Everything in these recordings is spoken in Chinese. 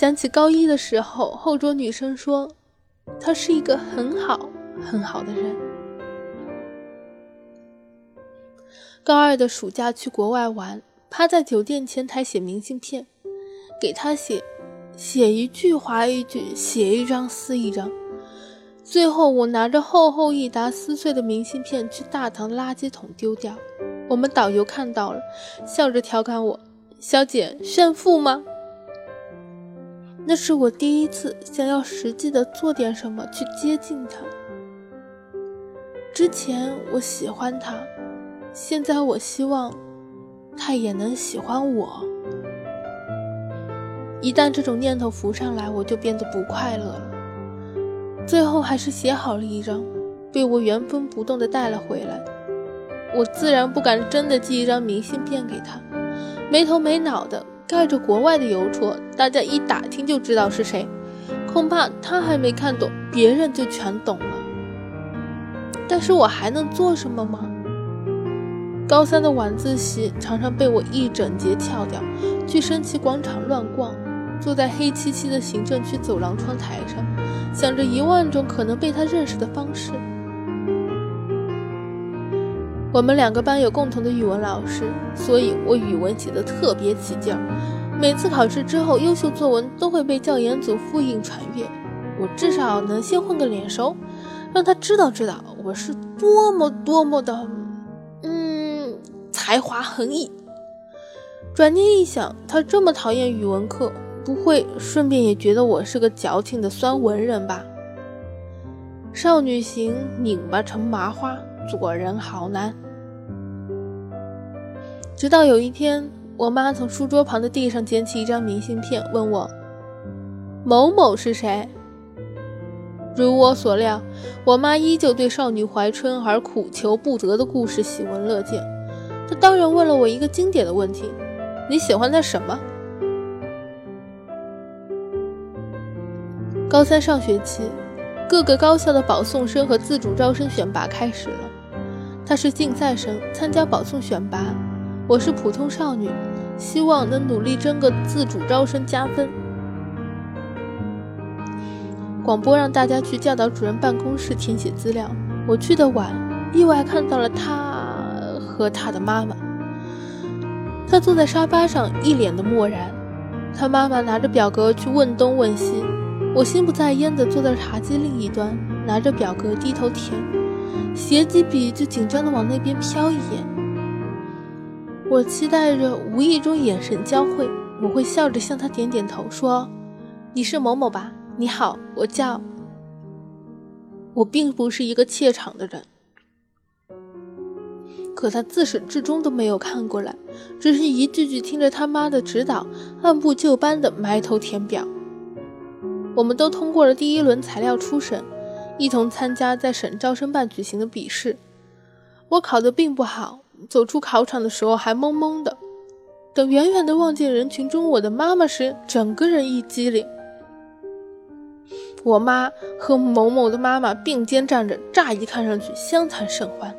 想起高一的时候，后桌女生说他是一个很好很好的人。高二的暑假去国外玩，趴在酒店前台写明信片，给他写，写一句划一句，写一张撕一张。最后，我拿着厚厚一沓撕碎的明信片去大堂垃圾桶丢掉。我们导游看到了，笑着调侃我：“小姐，炫富吗？”那是我第一次想要实际的做点什么去接近他。之前我喜欢他。现在我希望他也能喜欢我。一旦这种念头浮上来，我就变得不快乐了。最后还是写好了一张，被我原封不动的带了回来。我自然不敢真的寄一张明信片给他，没头没脑的盖着国外的邮戳，大家一打听就知道是谁。恐怕他还没看懂，别人就全懂了。但是我还能做什么吗？高三的晚自习常常被我一整节翘掉，去升旗广场乱逛，坐在黑漆漆的行政区走廊窗台上，想着一万种可能被他认识的方式。我们两个班有共同的语文老师，所以我语文写得特别起劲儿。每次考试之后，优秀作文都会被教研组复印传阅，我至少能先混个脸熟，让他知道知道我是多么多么的。嗯才华横溢。转念一想，他这么讨厌语文课，不会顺便也觉得我是个矫情的酸文人吧？少女心拧巴成麻花，做人好难。直到有一天，我妈从书桌旁的地上捡起一张明信片，问我：“某某是谁？”如我所料，我妈依旧对少女怀春而苦求不得的故事喜闻乐见。她当然问了我一个经典的问题：“你喜欢他什么？”高三上学期，各个高校的保送生和自主招生选拔开始了。他是竞赛生，参加保送选拔；我是普通少女，希望能努力争个自主招生加分。广播让大家去教导主任办公室填写资料。我去的晚，意外看到了他。和他的妈妈，他坐在沙发上，一脸的漠然。他妈妈拿着表格去问东问西，我心不在焉地坐在茶几另一端，拿着表格低头填，写几笔就紧张地往那边瞟一眼。我期待着无意中眼神交汇，我会笑着向他点点头，说：“你是某某吧？你好，我叫……我并不是一个怯场的人。”可他自始至终都没有看过来，只是一句句听着他妈的指导，按部就班的埋头填表。我们都通过了第一轮材料初审，一同参加在省招生办举行的笔试。我考得并不好，走出考场的时候还懵懵的。等远远的望见人群中我的妈妈时，整个人一激灵。我妈和某某的妈妈并肩站着，乍一看上去相谈甚欢。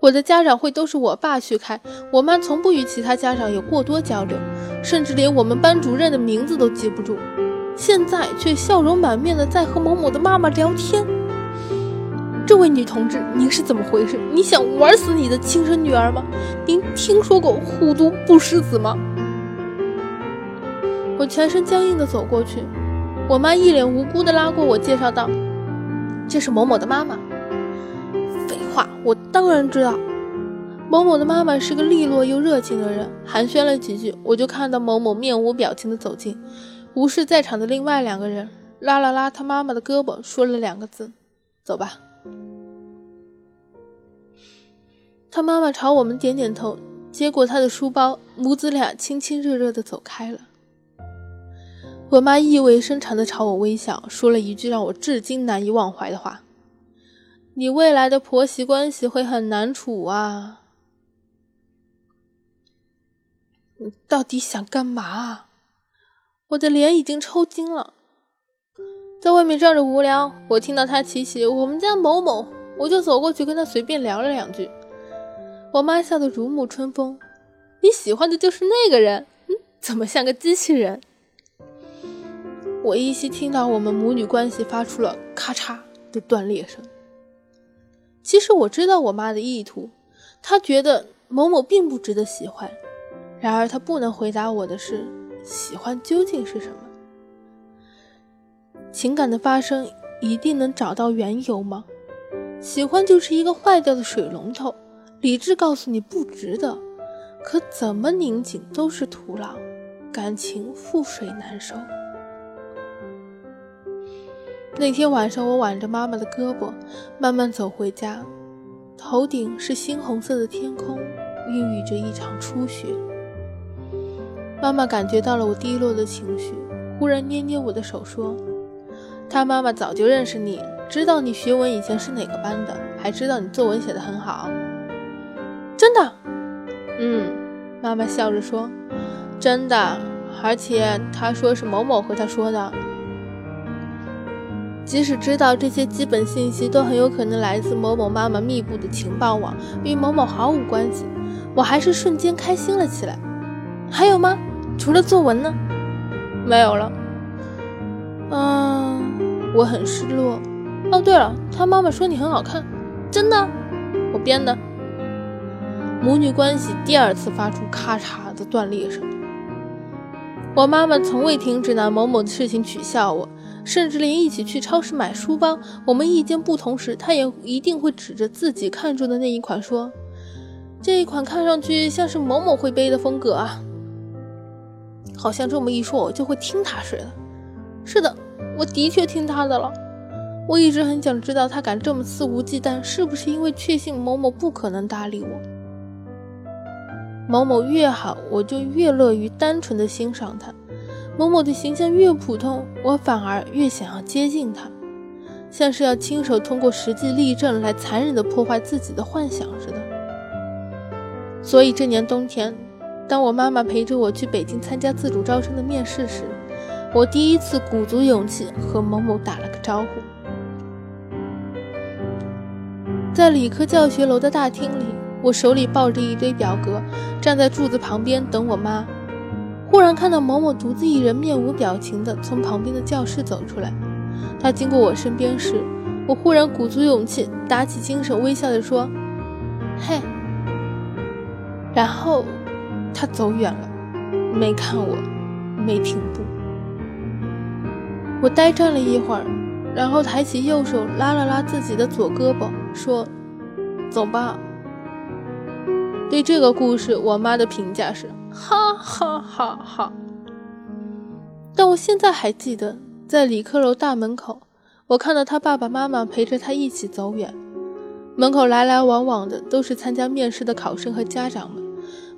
我的家长会都是我爸去开，我妈从不与其他家长有过多交流，甚至连我们班主任的名字都记不住。现在却笑容满面的在和某某的妈妈聊天。这位女同志，您是怎么回事？你想玩死你的亲生女儿吗？您听说过虎毒不食子吗？我全身僵硬的走过去，我妈一脸无辜的拉过我，介绍道：“这是某某的妈妈。”废话我当然知道，某某的妈妈是个利落又热情的人。寒暄了几句，我就看到某某面无表情的走近，无视在场的另外两个人，拉了拉他妈妈的胳膊，说了两个字：“走吧。”他妈妈朝我们点点头，接过他的书包，母子俩亲亲热热的走开了。我妈意味深长的朝我微笑，说了一句让我至今难以忘怀的话。你未来的婆媳关系会很难处啊！你到底想干嘛？啊我的脸已经抽筋了。在外面站着无聊，我听到他提起我们家某某，我就走过去跟他随便聊了两句。我妈笑得如沐春风。你喜欢的就是那个人？嗯，怎么像个机器人？我依稀听到我们母女关系发出了咔嚓的断裂声。其实我知道我妈的意图，她觉得某某并不值得喜欢。然而她不能回答我的是，喜欢究竟是什么？情感的发生一定能找到缘由吗？喜欢就是一个坏掉的水龙头，理智告诉你不值得，可怎么拧紧都是徒劳，感情覆水难收。那天晚上，我挽着妈妈的胳膊，慢慢走回家，头顶是猩红色的天空，孕育着一场初雪。妈妈感觉到了我低落的情绪，忽然捏捏我的手说。他妈妈早就认识你，知道你学文以前是哪个班的，还知道你作文写得很好。真的？嗯，妈妈笑着说，真的。而且他说是某某和他说的。即使知道这些基本信息都很有可能来自某某妈妈密布的情报网，与某某毫无关系，我还是瞬间开心了起来。还有吗？除了作文呢？没有了。嗯。我很失落。哦，对了，他妈妈说你很好看，真的？我编的。母女关系第二次发出咔嚓的断裂声。我妈妈从未停止拿某某的事情取笑我，甚至连一起去超市买书包，我们意见不同时，她也一定会指着自己看中的那一款说：“这一款看上去像是某某会背的风格啊。”好像这么一说，我就会听她似的。是的。我的确听他的了。我一直很想知道，他敢这么肆无忌惮，是不是因为确信某某不可能搭理我？某某越好，我就越乐于单纯的欣赏他；某某的形象越普通，我反而越想要接近他，像是要亲手通过实际例证来残忍的破坏自己的幻想似的。所以这年冬天，当我妈妈陪着我去北京参加自主招生的面试时，我第一次鼓足勇气和某某打了个招呼，在理科教学楼的大厅里，我手里抱着一堆表格，站在柱子旁边等我妈。忽然看到某某独自一人，面无表情地从旁边的教室走出来。他经过我身边时，我忽然鼓足勇气，打起精神，微笑着说：“嘿。”然后他走远了，没看我，没停步。我呆站了一会儿，然后抬起右手拉了拉自己的左胳膊，说：“走吧。”对这个故事，我妈的评价是：“哈哈哈哈。”但我现在还记得，在理科楼大门口，我看到他爸爸妈妈陪着他一起走远，门口来来往往的都是参加面试的考生和家长们。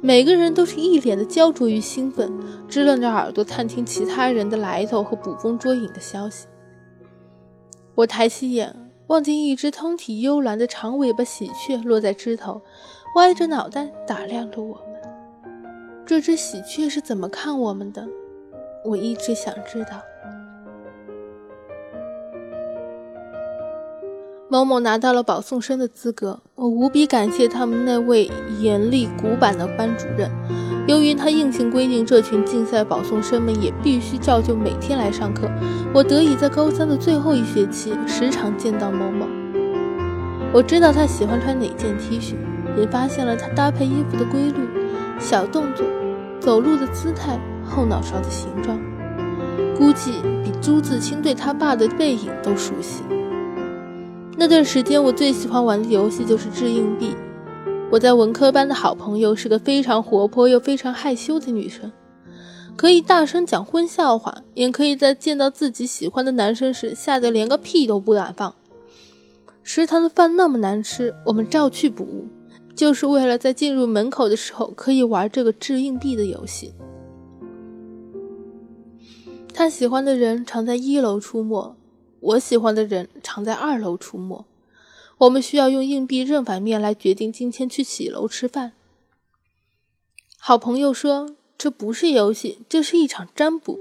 每个人都是一脸的焦灼与兴奋，支棱着耳朵探听其他人的来头和捕风捉影的消息。我抬起眼，望见一只通体幽蓝的长尾巴喜鹊落在枝头，歪着脑袋打量着我们。这只喜鹊是怎么看我们的？我一直想知道。某某拿到了保送生的资格，我无比感谢他们那位严厉古板的班主任。由于他硬性规定这群竞赛保送生们也必须照旧每天来上课，我得以在高三的最后一学期时常见到某某。我知道他喜欢穿哪件 T 恤，也发现了他搭配衣服的规律、小动作、走路的姿态、后脑勺的形状，估计比朱自清对他爸的背影都熟悉。那段时间，我最喜欢玩的游戏就是掷硬币。我在文科班的好朋友是个非常活泼又非常害羞的女生，可以大声讲荤笑话，也可以在见到自己喜欢的男生时吓得连个屁都不敢放。食堂的饭那么难吃，我们照去不误，就是为了在进入门口的时候可以玩这个掷硬币的游戏。他喜欢的人常在一楼出没。我喜欢的人常在二楼出没，我们需要用硬币正反面来决定今天去几楼吃饭。好朋友说这不是游戏，这是一场占卜。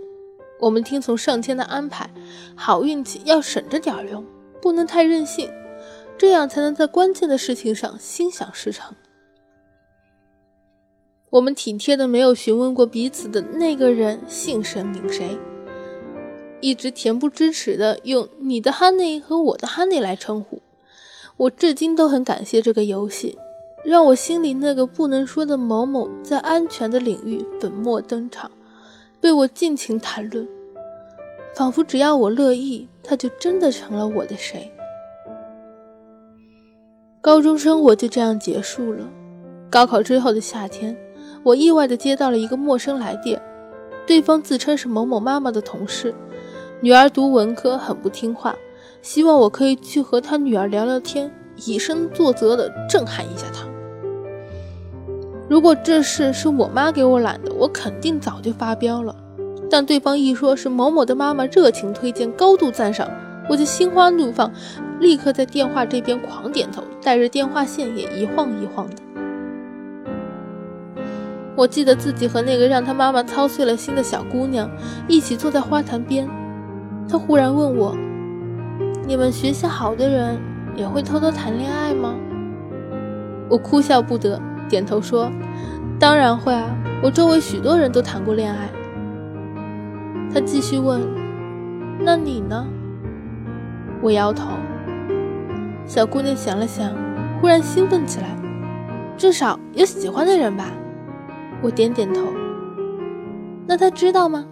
我们听从上天的安排，好运气要省着点用，不能太任性，这样才能在关键的事情上心想事成。我们体贴的没有询问过彼此的那个人姓甚名谁。一直恬不知耻的用你的 Honey 和我的 Honey 来称呼。我至今都很感谢这个游戏，让我心里那个不能说的某某在安全的领域粉墨登场，被我尽情谈论，仿佛只要我乐意，他就真的成了我的谁。高中生活就这样结束了。高考之后的夏天，我意外的接到了一个陌生来电，对方自称是某某妈妈的同事，女儿读文科很不听话。希望我可以去和她女儿聊聊天，以身作则的震撼一下她。如果这事是我妈给我揽的，我肯定早就发飙了。但对方一说是某某的妈妈热情推荐、高度赞赏，我就心花怒放，立刻在电话这边狂点头，带着电话线也一晃一晃的。我记得自己和那个让他妈妈操碎了心的小姑娘一起坐在花坛边，他忽然问我。你们学习好的人也会偷偷谈恋爱吗？我哭笑不得，点头说：“当然会啊，我周围许多人都谈过恋爱。”他继续问：“那你呢？”我摇头。小姑娘想了想，忽然兴奋起来：“至少有喜欢的人吧？”我点点头。那他知道吗？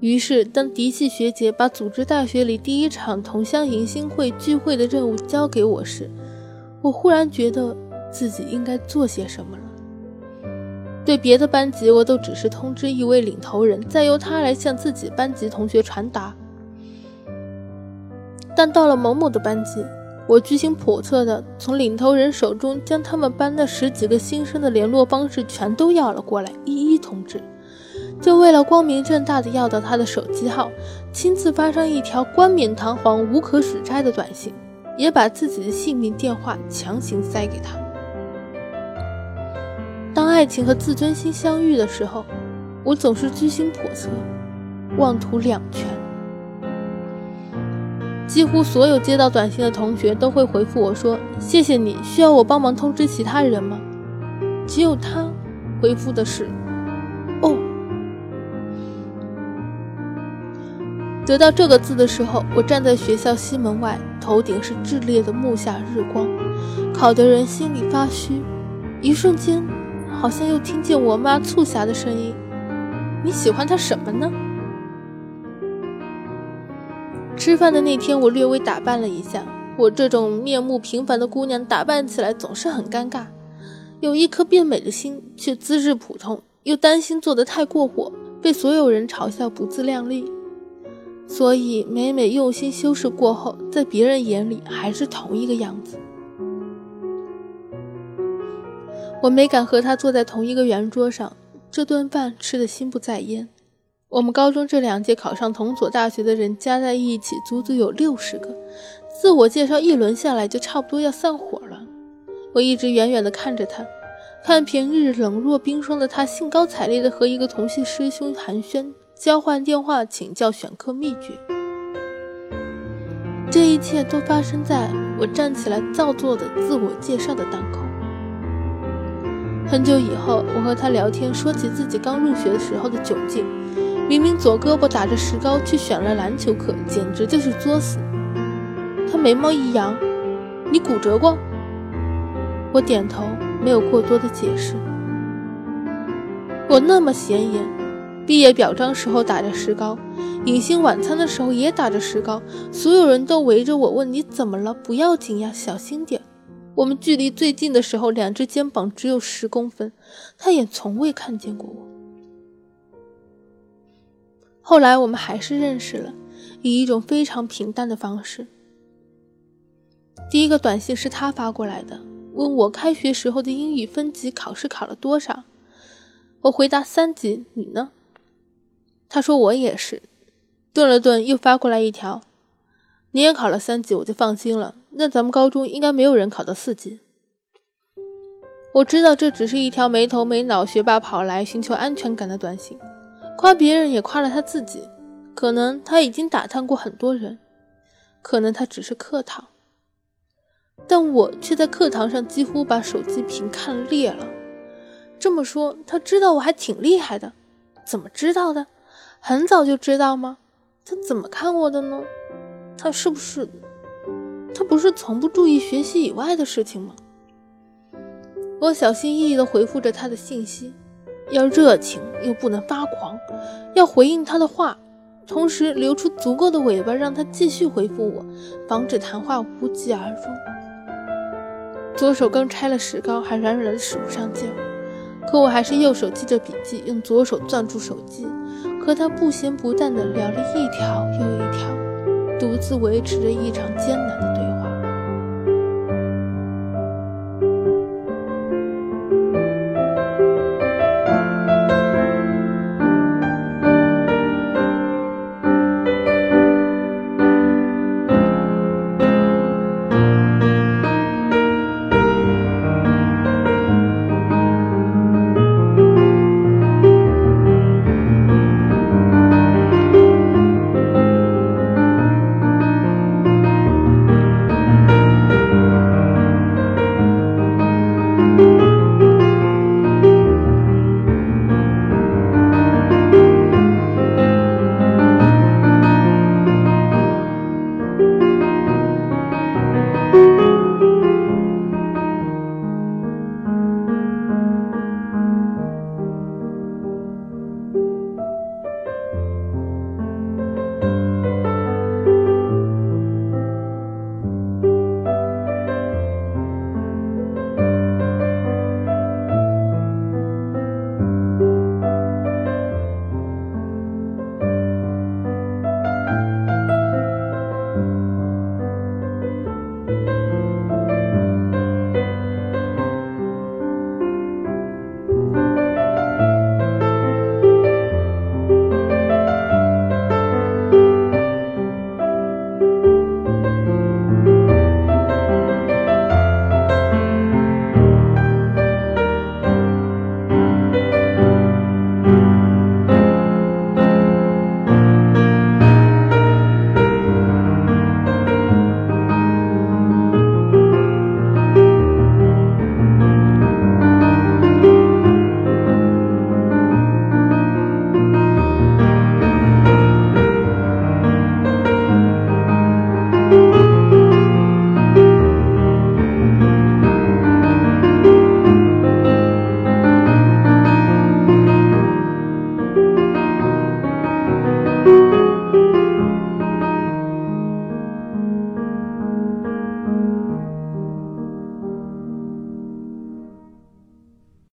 于是，当嫡系学姐把组织大学里第一场同乡迎新会聚会的任务交给我时，我忽然觉得自己应该做些什么了。对别的班级，我都只是通知一位领头人，再由他来向自己班级同学传达。但到了某某的班级，我居心叵测的从领头人手中将他们班那十几个新生的联络方式全都要了过来，一一通知。就为了光明正大的要到他的手机号，亲自发上一条冠冕堂皇、无可指摘的短信，也把自己的姓名、电话强行塞给他。当爱情和自尊心相遇的时候，我总是居心叵测，妄图两全。几乎所有接到短信的同学都会回复我说：“谢谢你，需要我帮忙通知其他人吗？”只有他回复的是：“得到这个字的时候，我站在学校西门外，头顶是炽烈的暮夏日光，烤得人心里发虚。一瞬间，好像又听见我妈促狭的声音：“你喜欢他什么呢？”吃饭的那天，我略微打扮了一下。我这种面目平凡的姑娘，打扮起来总是很尴尬。有一颗变美的心，却资质普通，又担心做得太过火，被所有人嘲笑不自量力。所以，每每用心修饰过后，在别人眼里还是同一个样子。我没敢和他坐在同一个圆桌上，这顿饭吃得心不在焉。我们高中这两届考上同所大学的人加在一起，足足有六十个。自我介绍一轮下来，就差不多要散伙了。我一直远远地看着他，看平日冷若冰霜的他，兴高采烈地和一个同系师兄寒暄。交换电话，请教选课秘诀。这一切都发生在我站起来造作的自我介绍的当口。很久以后，我和他聊天，说起自己刚入学的时候的窘境。明明左胳膊打着石膏，去选了篮球课，简直就是作死。他眉毛一扬：“你骨折过？”我点头，没有过多的解释。我那么显眼。毕业表彰时候打着石膏，迎新晚餐的时候也打着石膏，所有人都围着我问你怎么了？不要紧呀，小心点。我们距离最近的时候，两只肩膀只有十公分，他也从未看见过我。后来我们还是认识了，以一种非常平淡的方式。第一个短信是他发过来的，问我开学时候的英语分级考试考了多少，我回答三级，你呢？他说我也是，顿了顿，又发过来一条：“你也考了三级，我就放心了。那咱们高中应该没有人考到四级。”我知道这只是一条没头没脑学霸跑来寻求安全感的短信，夸别人也夸了他自己。可能他已经打探过很多人，可能他只是客套，但我却在课堂上几乎把手机屏看裂了。这么说，他知道我还挺厉害的，怎么知道的？很早就知道吗？他怎么看我的呢？他是不是？他不是从不注意学习以外的事情吗？我小心翼翼地回复着他的信息，要热情又不能发狂，要回应他的话，同时留出足够的尾巴让他继续回复我，防止谈话无疾而终。左手刚拆了石膏，还软软的使不上劲儿。可我还是右手记着笔记，用左手攥住手机，和他不咸不淡的聊了一条又一条，独自维持着一场艰难的。